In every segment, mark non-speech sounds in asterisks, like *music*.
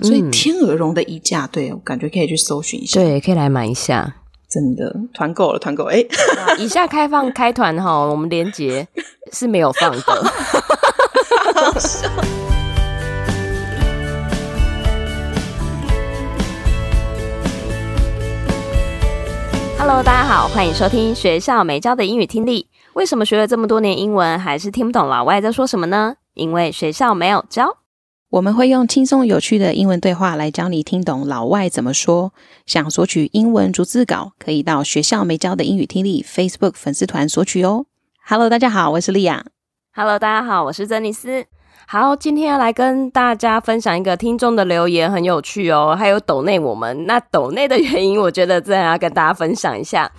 所以天鹅绒的衣架，对，我感觉可以去搜寻一下，对，可以来买一下。真的团购了，团购哎！以下开放开团哈，我们连结 *laughs* 是没有放的。好笑。Hello，大家好，欢迎收听学校没教的英语听力。为什么学了这么多年英文，还是听不懂老外在说什么呢？因为学校没有教。我们会用轻松有趣的英文对话来教你听懂老外怎么说。想索取英文逐字稿，可以到学校没教的英语听力 Facebook 粉丝团索取哦。Hello，大家好，我是莉亚。Hello，大家好，我是珍妮斯。好，今天要来跟大家分享一个听众的留言，很有趣哦。还有抖内我们，那抖内的原因，我觉得真的要跟大家分享一下。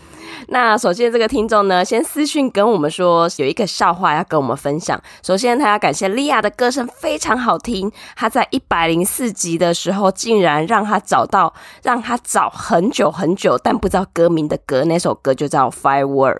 那首先，这个听众呢，先私讯跟我们说有一个笑话要跟我们分享。首先，他要感谢莉亚的歌声非常好听，他在一百零四集的时候，竟然让他找到，让他找很久很久，但不知道歌名的歌，那首歌就叫《Firework》。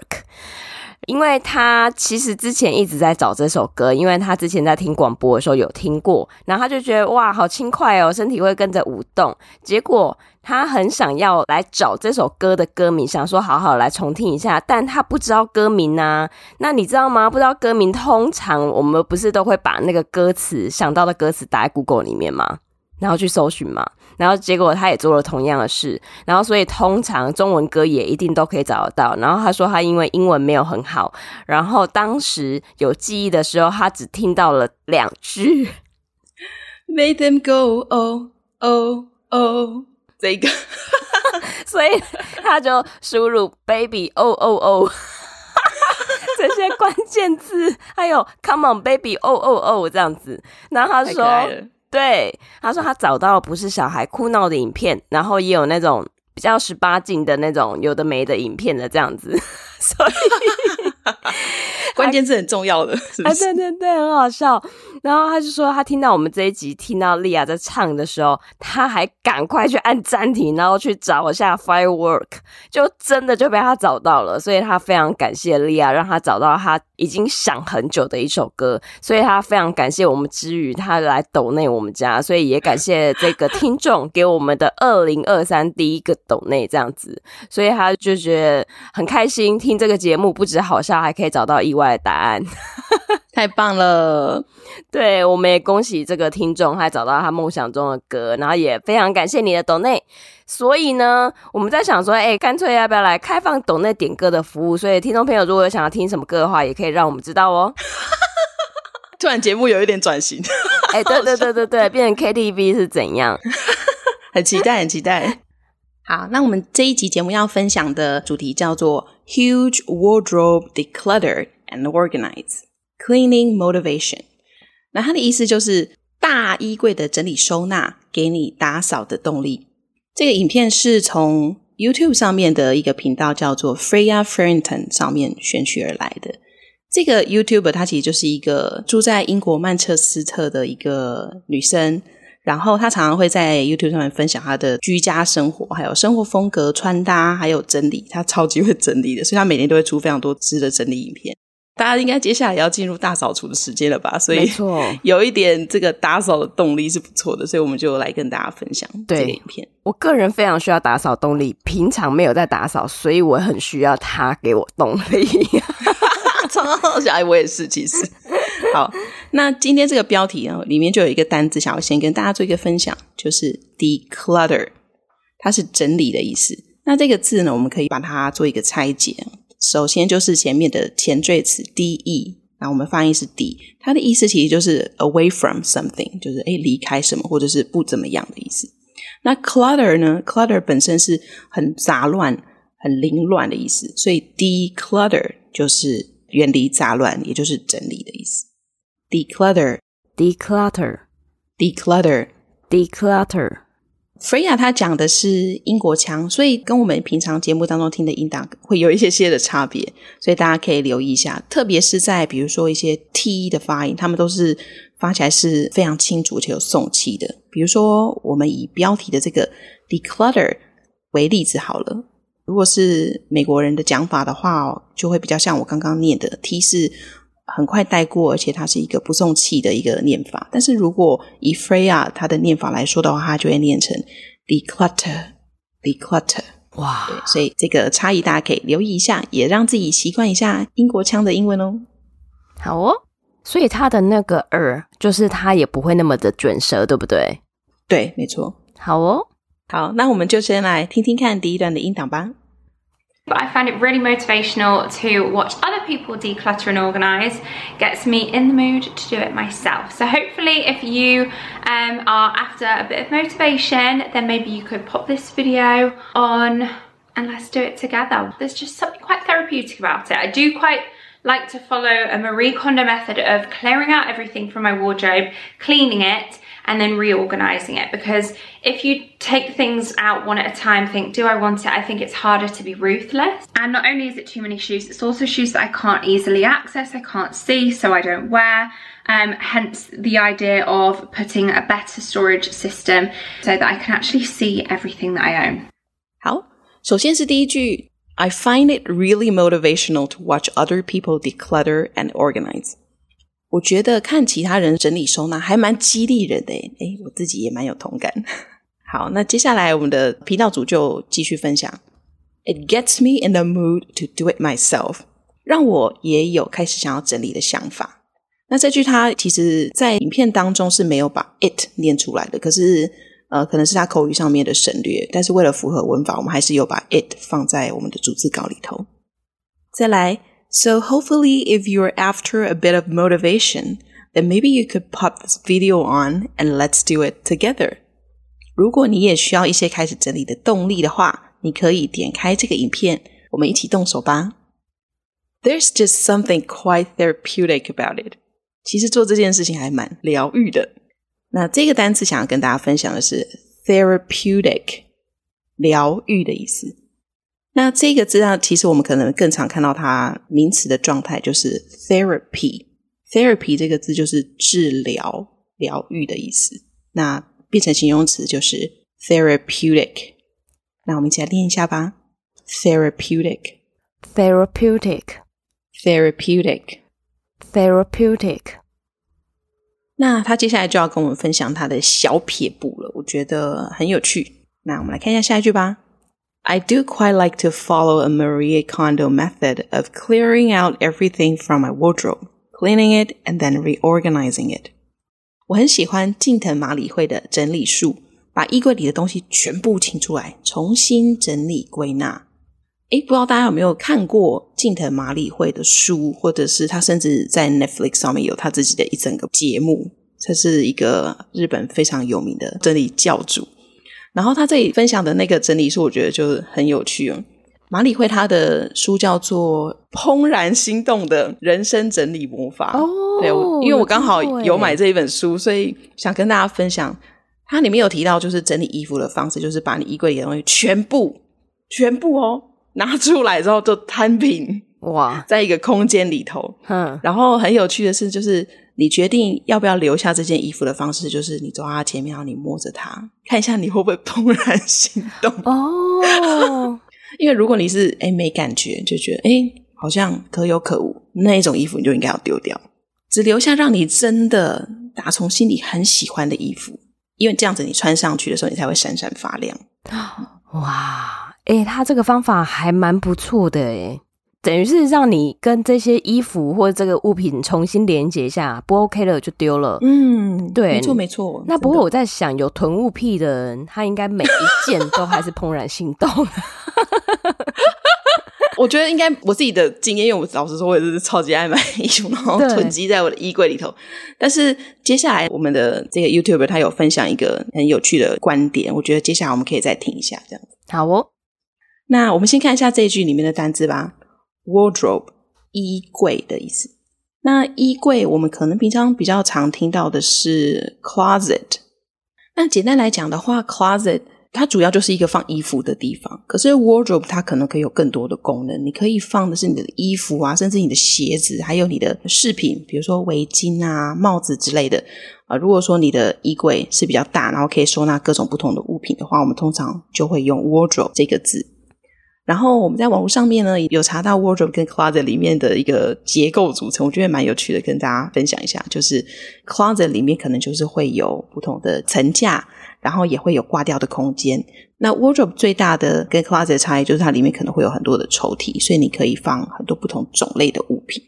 因为他其实之前一直在找这首歌，因为他之前在听广播的时候有听过，然后他就觉得哇，好轻快哦，身体会跟着舞动。结果他很想要来找这首歌的歌名，想说好好来重听一下，但他不知道歌名啊。那你知道吗？不知道歌名，通常我们不是都会把那个歌词想到的歌词打在 Google 里面吗？然后去搜寻嘛，然后结果他也做了同样的事，然后所以通常中文歌也一定都可以找得到。然后他说他因为英文没有很好，然后当时有记忆的时候，他只听到了两句，Made them go oh oh oh 这个，*laughs* 所以他就输入 baby oh oh oh *laughs* 这些关键字，还有 come on baby oh oh oh 这样子，然后他说。对，他说他找到不是小孩哭闹的影片，然后也有那种比较十八禁的那种有的没的影片的这样子，所以 *laughs* 关键是很重要的，是不是？对对对，很好笑。然后他就说，他听到我们这一集，听到莉亚在唱的时候，他还赶快去按暂停，然后去找一下 Firework，就真的就被他找到了。所以他非常感谢莉亚，让他找到他已经想很久的一首歌。所以他非常感谢我们之余，他来抖内我们家，所以也感谢这个听众给我们的二零二三第一个抖内这样子。所以他就觉得很开心，听这个节目不止好笑，还可以找到意外的答案。*laughs* 太棒了！对，我们也恭喜这个听众，还找到他梦想中的歌，然后也非常感谢你的抖内。所以呢，我们在想说，哎，干脆要不要来开放抖内点歌的服务？所以听众朋友如果有想要听什么歌的话，也可以让我们知道哦。*laughs* 突然节目有一点转型，哎，对对对对对，变成 KTV 是怎样？*laughs* 很期待，很期待。好，那我们这一集节目要分享的主题叫做 Huge Wardrobe Declutter and Organize。Cleaning motivation，那它的意思就是大衣柜的整理收纳，给你打扫的动力。这个影片是从 YouTube 上面的一个频道叫做 Freya Frinton 上面选取而来的。这个 YouTuber 她其实就是一个住在英国曼彻斯特的一个女生，然后她常常会在 YouTube 上面分享她的居家生活，还有生活风格、穿搭，还有整理。她超级会整理的，所以她每年都会出非常多支的整理影片。大家应该接下来也要进入大扫除的时间了吧？所以 *laughs* 有一点这个打扫的动力是不错的，所以我们就来跟大家分享这个影片。我个人非常需要打扫动力，平常没有在打扫，所以我很需要他给我动力。*laughs* *laughs* 超好笑，我也是，其实。好，那今天这个标题呢，里面就有一个单字，想要先跟大家做一个分享，就是 declutter，它是整理的意思。那这个字呢，我们可以把它做一个拆解。首先就是前面的前缀词 de，然后我们翻译是 d，它的意思其实就是 away from something，就是诶离开什么或者是不怎么样的意思。那 clutter 呢？clutter 本身是很杂乱、很凌乱的意思，所以 declutter 就是远离杂乱，也就是整理的意思。declutter，declutter，declutter，declutter。Freya 她讲的是英国腔，所以跟我们平常节目当中听的音档会有一些些的差别，所以大家可以留意一下，特别是在比如说一些 T 的发音，他们都是发起来是非常清楚且有送气的。比如说，我们以标题的这个 declutter 为例子好了，如果是美国人的讲法的话，就会比较像我刚刚念的 T 是很快带过，而且它是一个不送气的一个念法。但是如果以 Freya 它的念法来说的话，它就会念成 declutter，declutter。哇，对，所以这个差异大家可以留意一下，也让自己习惯一下英国腔的英文哦。好哦，所以它的那个 er 就是它也不会那么的卷舌，对不对？对，没错。好哦，好，那我们就先来听听看第一段的音档吧。But I find it really motivational to watch other people declutter and organize. Gets me in the mood to do it myself. So hopefully if you um, are after a bit of motivation, then maybe you could pop this video on and let's do it together. There's just something quite therapeutic about it. I do quite like to follow a Marie Kondo method of clearing out everything from my wardrobe, cleaning it, and then reorganizing it because if you take things out one at a time think do I want it I think it's harder to be ruthless and not only is it too many shoes it's also shoes that I can't easily access I can't see so I don't wear um, hence the idea of putting a better storage system so that I can actually see everything that I own 好首先是第一句 I find it really motivational to watch other people declutter and organize 我觉得看其他人整理收纳还蛮激励人的诶，我自己也蛮有同感。好，那接下来我们的频道主就继续分享。It gets me in the mood to do it myself，让我也有开始想要整理的想法。那这句它其实在影片当中是没有把 it 念出来的，可是呃，可能是它口语上面的省略。但是为了符合文法，我们还是有把 it 放在我们的逐字稿里头。再来。So hopefully if you're after a bit of motivation, then maybe you could pop this video on and let's do it together. 如果你也需要一些开始整理的动力的话，你可以点开这个影片，我们一起动手吧。There's just something quite therapeutic about it. 其实做这件事情还蛮疗愈的。那这个单词想要跟大家分享的是 therapeutic，疗愈的意思。 那这个字啊，其实我们可能更常看到它名词的状态，就是 therapy。therapy 这个字就是治疗、疗愈的意思。那变成形容词就是 therapeutic。那我们一起来练一下吧：therapeutic，therapeutic，therapeutic，therapeutic。那他接下来就要跟我们分享他的小撇步了，我觉得很有趣。那我们来看一下下一句吧。I do quite like to follow a Marie Kondo method of clearing out everything from my wardrobe, cleaning it, and then reorganizing it. 我很喜欢近藤麻里惠的整理术，把衣柜里的东西全部清出来，重新整理归纳。诶，不知道大家有没有看过近藤麻里惠的书，或者是他甚至在 Netflix 上面有他自己的一整个节目。这是一个日本非常有名的整理教主。 然后他这里分享的那个整理术，我觉得就是很有趣哦。马里会他的书叫做《怦然心动的人生整理魔法》哦，对，因为我刚好有买这一本书，所以想跟大家分享。它里面有提到，就是整理衣服的方式，就是把你衣柜里的东西全部、全部哦拿出来之后就摊平，哇，在一个空间里头。嗯，然后很有趣的是，就是。你决定要不要留下这件衣服的方式，就是你走到它前面，然后你摸着它，看一下你会不会怦然心动哦。*laughs* 因为如果你是诶没感觉，就觉得诶好像可有可无，那一种衣服你就应该要丢掉，只留下让你真的打从心里很喜欢的衣服，因为这样子你穿上去的时候，你才会闪闪发亮。哇，诶他这个方法还蛮不错的诶等于是让你跟这些衣服或者这个物品重新连接一下，不 OK 了就丢了。嗯，对，没错没错。那不过我在想，有囤物癖的人，他应该每一件都还是怦然心动。*laughs* 我觉得应该我自己的经验，因为我老实说，我也是超级爱买衣服，然后 *laughs* 囤积在我的衣柜里头。但是接下来我们的这个 YouTuber 他有分享一个很有趣的观点，我觉得接下来我们可以再听一下，这样子。好哦。那我们先看一下这一句里面的单字吧。Wardrobe 衣柜的意思。那衣柜我们可能平常比较常听到的是 closet。那简单来讲的话，closet 它主要就是一个放衣服的地方。可是 wardrobe 它可能可以有更多的功能。你可以放的是你的衣服啊，甚至你的鞋子，还有你的饰品，比如说围巾啊、帽子之类的啊、如果说你的衣柜是比较大，然后可以收纳各种不同的物品的话，我们通常就会用 wardrobe 这个字。然后我们在网络上面呢，有查到 wardrobe 跟 closet 里面的一个结构组成，我觉得蛮有趣的，跟大家分享一下。就是 closet 里面可能就是会有不同的层架，然后也会有挂掉的空间。那 wardrobe 最大的跟 closet 差异就是它里面可能会有很多的抽屉，所以你可以放很多不同种类的物品。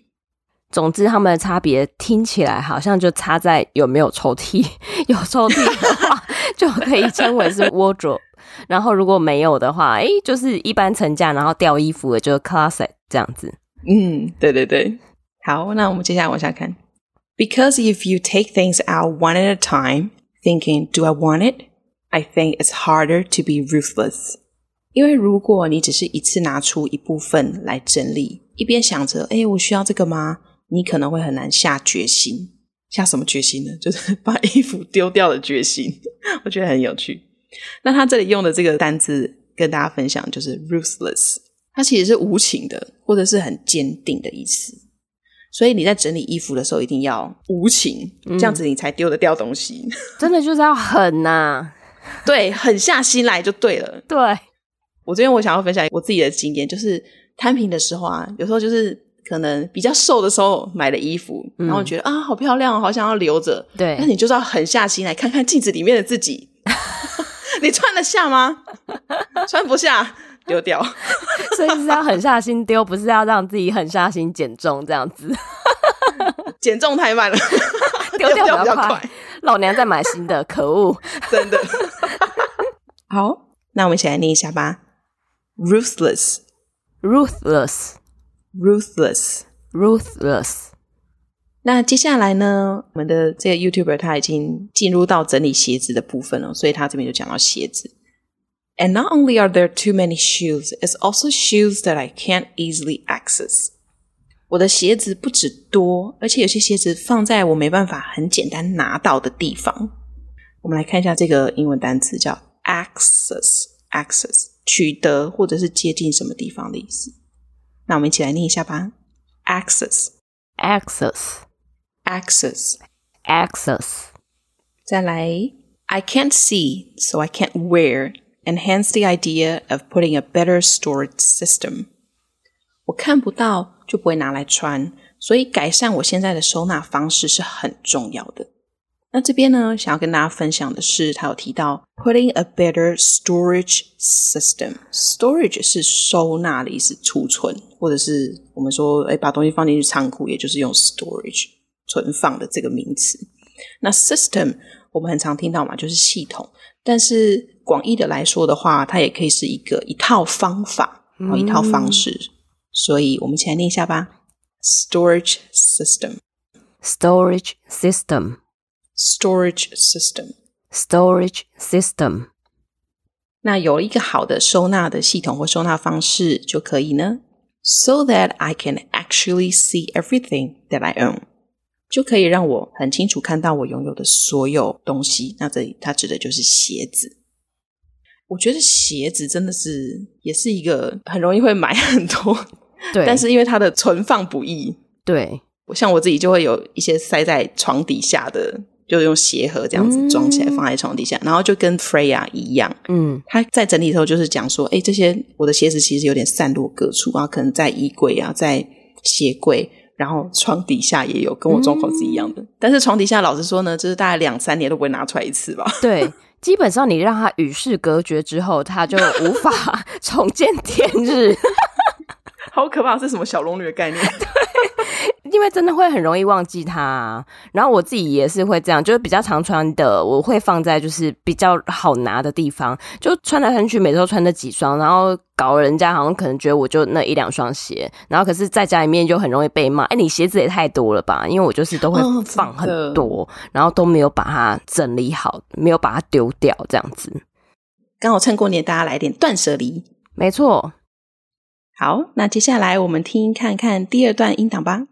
总之，它们的差别听起来好像就差在有没有抽屉。有抽屉的话，*laughs* 就可以称为是 wardrobe。然后如果没有的话，诶，就是一般成架，然后掉衣服的，就是 closet 这样子。嗯，对对对。好，那我们接下来往下看。Because if you take things out one at a time, thinking, "Do I want it?" I think it's harder to be ruthless. 因为如果你只是一次拿出一部分来整理，一边想着，诶，我需要这个吗？你可能会很难下决心。下什么决心呢？就是 *laughs* 把衣服丢掉的决心。我觉得很有趣。那他这里用的这个单字跟大家分享，就是 ruthless，它其实是无情的，或者是很坚定的意思。所以你在整理衣服的时候，一定要无情，嗯、这样子你才丢得掉东西。真的就是要狠呐、啊，对，狠下心来就对了。对，我这边我想要分享我自己的经验，就是摊平的时候啊，有时候就是可能比较瘦的时候买的衣服，嗯、然后觉得啊好漂亮，好想要留着。对，那你就是要狠下心来看看镜子里面的自己。你穿得下吗？*laughs* 穿不下，丢掉。*laughs* 所以是要狠下心丢，不是要让自己狠下心减重这样子。减重太慢了，*laughs* 丢掉比较快。老娘在买新的，可恶！真的。好，那我们一起来念一下吧。Ruthless，ruthless，ruthless。那接下来呢我们的这个 youtuber 他已经进入到整理鞋子的部分了所以他这边就讲到鞋子。And not only are there too many shoes it's also shoes that i can't easily access. 我的鞋子不止多而且有些鞋子放在我没办法很简单拿到的地方。我们来看一下这个英文单词叫 access access 取得或者是接近什么地方的意思。那我们一起来念一下吧。access access access. 再来，I can't see, so I can't wear, and hence the idea of putting a better storage system. 我看不到，就不会拿来穿，所以改善我现在的收纳方式是很重要的。那这边呢，想要跟大家分享的是，他有提到 putting a better storage system. Storage 是收纳的意思，储存，或者是我们说，哎，把东西放进去仓库，也就是用 storage。 存放的这个名词，那 system 我们很常听到嘛，就是系统。但是广义的来说的话，它也可以是一个一套方法，然后一套方式。嗯、所以我们一起来念一下吧：storage system，storage system，storage system，storage system。那有一个好的收纳的系统或收纳方式就可以呢，so that I can actually see everything that I own。就可以让我很清楚看到我拥有的所有东西。那这里它指的就是鞋子。我觉得鞋子真的是也是一个很容易会买很多，对。但是因为它的存放不易，对。像我自己就会有一些塞在床底下的，就用鞋盒这样子装起来放在床底下，嗯、然后就跟 Freya 一样，嗯，他在整理的时候就是讲说，哎，这些我的鞋子其实有点散落各处啊，可能在衣柜啊，在鞋柜。然后床底下也有，跟我状况是一样的。嗯、但是床底下，老实说呢，就是大概两三年都不会拿出来一次吧。*laughs* 对，基本上你让它与世隔绝之后，它就无法 *laughs* 重见天日。*laughs* 好可怕，是什么小龙女的概念？对。因为真的会很容易忘记它，啊，然后我自己也是会这样，就是比较常穿的，我会放在就是比较好拿的地方，就穿来穿去，每周都穿那几双，然后搞人家好像可能觉得我就那一两双鞋，然后可是在家里面就很容易被骂，哎，你鞋子也太多了吧？因为我就是都会放很多，哦、然后都没有把它整理好，没有把它丢掉，这样子。刚好趁过年，大家来点断舍离，没错。好，那接下来我们听看看第二段音档吧。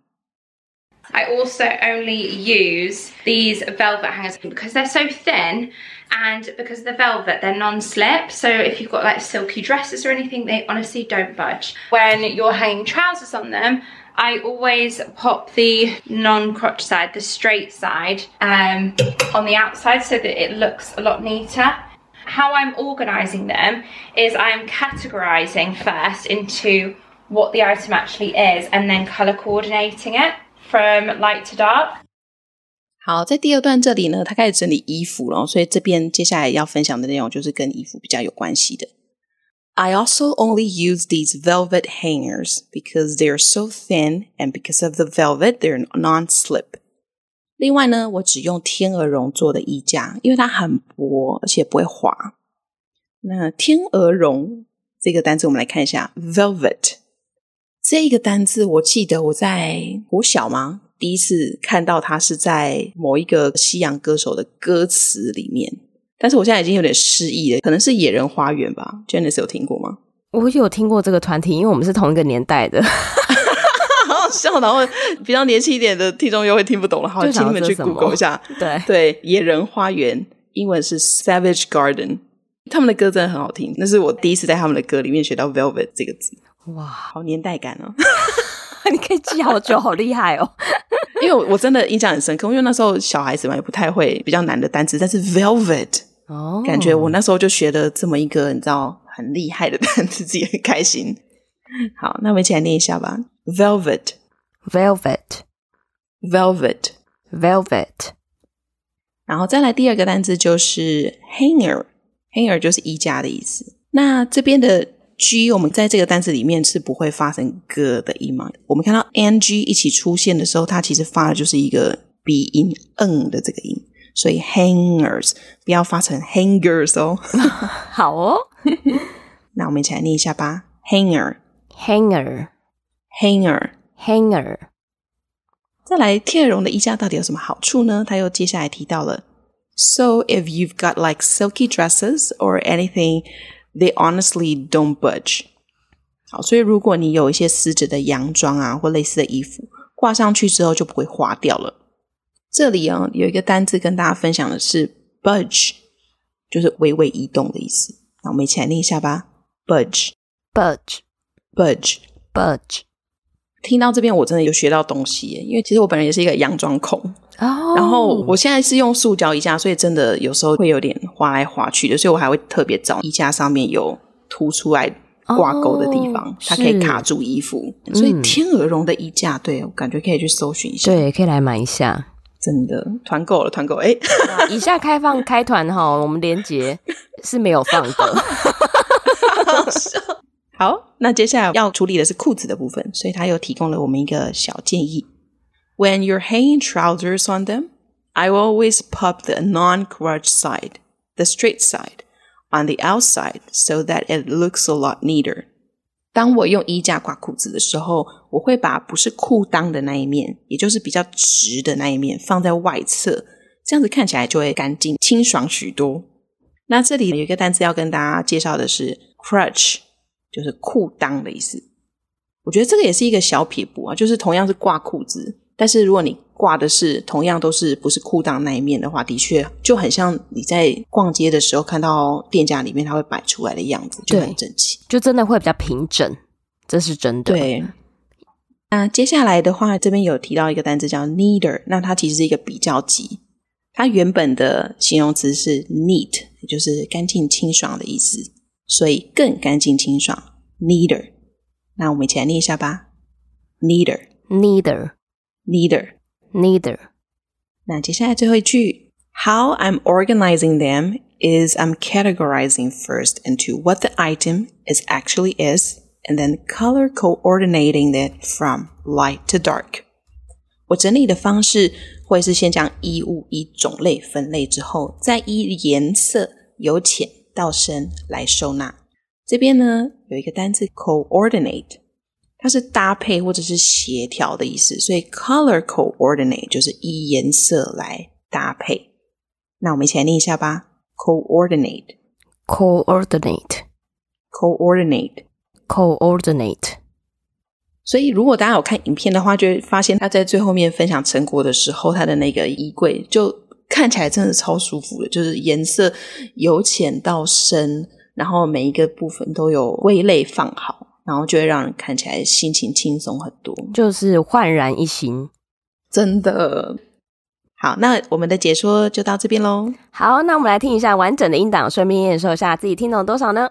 I also only use these velvet hangers because they're so thin and because the velvet, they're non-slip. So if you've got like silky dresses or anything, they honestly don't budge. When you're hanging trousers on them, I always pop the non-crotch side, the straight side, um, on the outside so that it looks a lot neater. How I'm organizing them is I'm categorizing first into what the item actually is and then color coordinating it from light to dark. 好，在第二段这里呢，他开始整理衣服了，所以这边接下来要分享的内容就是跟衣服比较有关系的。I also only use these velvet hangers because they are so thin and because of the velvet, they're non-slip. 另外呢，我只用天鹅绒做的衣架，因为它很薄，而且不会滑。那天鹅绒这个单词，我们来看一下，velvet 这个单字，我记得我在国小吗？第一次看到它是在某一个西洋歌手的歌词里面，但是我现在已经有点失忆了，可能是野人花园吧？Janice 有听过吗？我有听过这个团体，因为我们是同一个年代的，好 *laughs* 好笑。然后比较年轻一点的听众又会听不懂了，好，请你们去 Google 一下。对对，野人花园，英文是 Savage Garden，他们的歌真的很好听，那是我第一次在他们的歌里面学到 Velvet 这个字，哇，好年代感哦。*laughs* 你可以记好久，好厉害哦！*laughs* 因为我真的印象很深刻，因为那时候小孩子嘛，也不太会比较难的单词，但是 velvet 哦，感觉我那时候就学了这么一个你知道很厉害的单词，自己很开心。好，那我们一起来念一下吧：velvet，velvet，velvet，velvet。然后再来第二个单词就是 hanger，hanger 就是衣架的意思。那这边的。G，我们在这个单词里面是不会发成 g 的音嘛？我们看到 ng 一起出现的时候，它其实发的就是一个鼻音 n 的这个音，所以 hangers 不要发成 hangers 哦。*laughs* 好哦，*laughs* 那我们一起来念一下吧：hanger，hanger，hanger，hanger。再来，天鹅绒的衣架到底有什么好处呢？他又接下来提到了：So if you've got like silky dresses or anything。They honestly don't budge。好，所以如果你有一些丝质的洋装啊，或类似的衣服，挂上去之后就不会滑掉了。这里啊，有一个单字跟大家分享的是 budge，就是微微移动的意思。那我们一起来念一下吧：budge，budge，budge，budge。听到这边，我真的有学到东西耶，因为其实我本人也是一个洋装控。哦，然后我现在是用塑胶衣架，所以真的有时候会有点滑来滑去的，所以我还会特别找衣架上面有凸出来挂钩的地方，哦，它可以卡住衣服。所以天鹅绒的衣架，对，我感觉可以去搜寻一下，对，可以来买一下。真的团购了，团购哎！以下开放开团哈，我们连接是没有放的。*laughs* 好笑。好，那接下来要处理的是裤子的部分，所以他又提供了我们一个小建议。When you're hanging trousers on them, I will always pop the non-crotch side, the straight side, on the outside, so that it looks a lot neater. 当我用衣架挂裤子的时候，我会把不是裤裆的那一面，也就是比较直的那一面放在外侧，这样子看起来就会干净清爽许多。那这里有一个单词要跟大家介绍的是 crotch。 就是裤裆的意思，我觉得这个也是一个小撇步啊。就是同样是挂裤子，但是如果你挂的是同样都是不是裤裆那一面的话，的确就很像你在逛街的时候看到店家里面它会摆出来的样子，就很整齐，就真的会比较平整，这是真的。对。那接下来的话，这边有提到一个单词叫 neater，那它其实是一个比较级，它原本的形容词是 neat，也就是干净清爽的意思。所以更干净清爽，neater。那我们一起来念一下吧，neater，neater，neater，neater。那接下来最后一句，How I'm organizing them is I'm categorizing first into what the item is actually is, and then color coordinating it from light to dark。我整理的方式会是先将衣物以种类分类之后，再依颜色由浅 到身来收纳。这边呢，有一个单词 coordinate，它是搭配或者是协调的意思，所以 color coordinate 就是依颜色来搭配。那我们一起来念一下吧：coordinate，coordinate，coordinate，coordinate。所以如果大家有看影片的话，就会发现他在最后面分享成果的时候，他的那个衣柜就。看起来真的超舒服的，就是颜色由浅到深，然后每一个部分都有归类放好，然后就会让人看起来心情轻松很多，就是焕然一新，真的。好，那我们的解说就到这边喽。好，那我们来听一下完整的音档，顺便验收一下自己听懂多少呢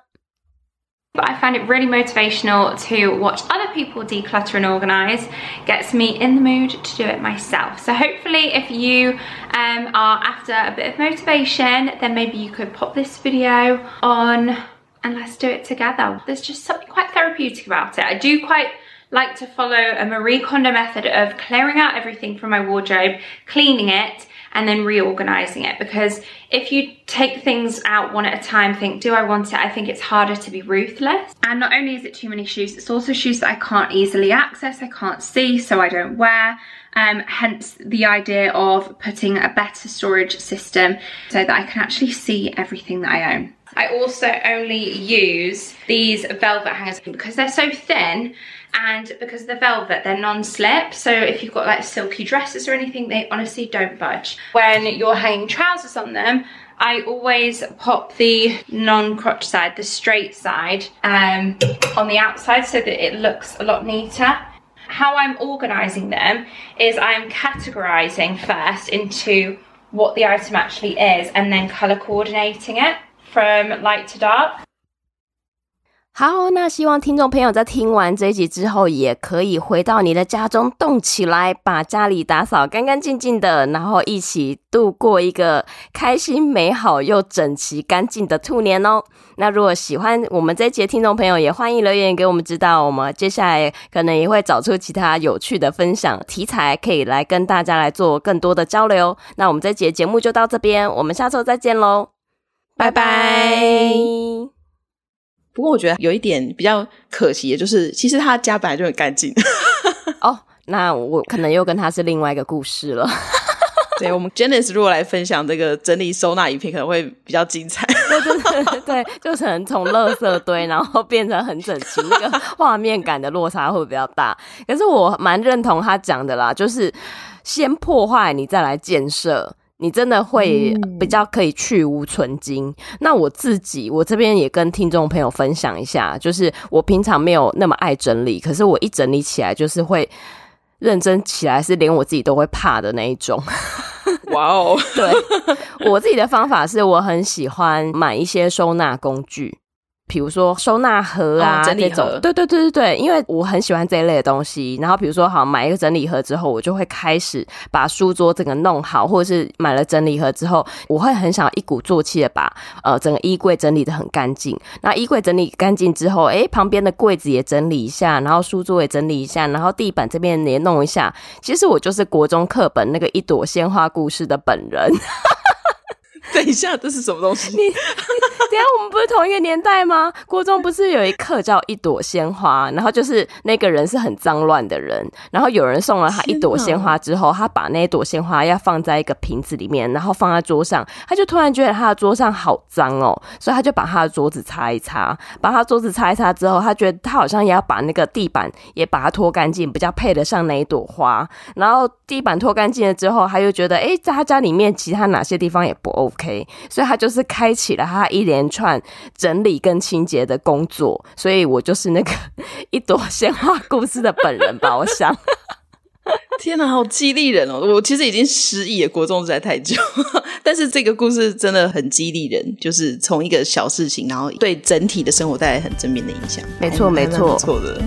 I find it really motivational to watch other people declutter and organize. Gets me in the mood to do it myself. So hopefully if you um, are after a bit of motivation, then maybe you could pop this video on and let's do it together. There's just something quite therapeutic about it. I do quite like to follow a Marie Kondo method of clearing out everything from my wardrobe, cleaning it, and then reorganizing it because if you take things out one at a time think do I want it I think it's harder to be ruthless and not only is it too many shoes it's also shoes that I can't easily access I can't see so I don't wear um, hence the idea of putting a better storage system so that I can actually see everything that I own. I also only use these velvet hangers because they're so thin and because the velvet they're non-slip. So if you've got like silky dresses or anything they honestly don't budge. When you're hanging trousers on them I always pop the non-crotch side the straight side um, on the outside so that it looks a lot neater. How I'm organizing them is I'm categorizing first into what the item actually is and then color coordinating it from light to dark 好，那希望听众朋友在听完这一集之后，也可以回到你的家中，动起来，把家里打扫干干净净的，然后一起度过一个开心、美好又整齐、干净的兔年哦。那如果喜欢我们这一集的听众朋友，也欢迎留言给我们知道，我们接下来可能也会找出其他有趣的分享题材，可以来跟大家来做更多的交流。那我们这一集的节目就到这边，我们下周再见喽，拜拜。不过我觉得有一点比较可惜的就是，其实他家本来就很干净。*laughs* 哦，那我可能又跟他是另外一个故事了。*laughs* 对，我们 Janice 如果来分享这个整理收纳影片，可能会比较精彩。*laughs* 对对对对，就可能从垃圾堆，然后变成很整齐，那个画面感的落差会比较大。可是我蛮认同他讲的啦，就是先破坏，你再来建设。你真的会比较可以去无存精。嗯。那我自己，我这边也跟听众朋友分享一下，就是我平常没有那么爱整理，可是我一整理起来，就是会认真起来，是连我自己都会怕的那一种。*laughs* 哇哦！对，我自己的方法是我很喜欢买一些收纳工具。比如说收纳盒啊，整理盒，对对对对对，因为我很喜欢这一类的东西。然后比如说，好买一个整理盒之后，我就会开始把书桌整个弄好，或者是买了整理盒之后，我会很想一鼓作气的把呃整个衣柜整理的很干净。那衣柜整理干净之后，诶，旁边的柜子也整理一下，然后书桌也整理一下，然后地板这边也弄一下。其实我就是国中课本那个一朵鲜花故事的本人。*laughs* 等一下，这是什么东西？你，*laughs* 等下，我们不是同一个年代吗？国中不是有一课叫一朵鲜花，然后就是那个人是很脏乱的人，然后有人送了他一朵鲜花之后，他把那一朵鲜花要放在一个瓶子里面，然后放在桌上，他就突然觉得他的桌上好脏哦，所以他就把他的桌子擦一擦，把他桌子擦一擦之后，他觉得他好像也要把那个地板也把它拖干净，比较配得上那一朵花。然后地板拖干净了之后，他又觉得，诶，在他家里面其他哪些地方也不 OK。OK，所以他就是开启了他一连串整理跟清洁的工作，所以我就是那个 *laughs* 一朵鲜花故事的本人吧。我想，*laughs* 天哪，好激励人哦！我其实已经失忆了，国中实在太久，*laughs* 但是这个故事真的很激励人，就是从一个小事情，然后对整体的生活带来很正面的影响。没错，没错，错的。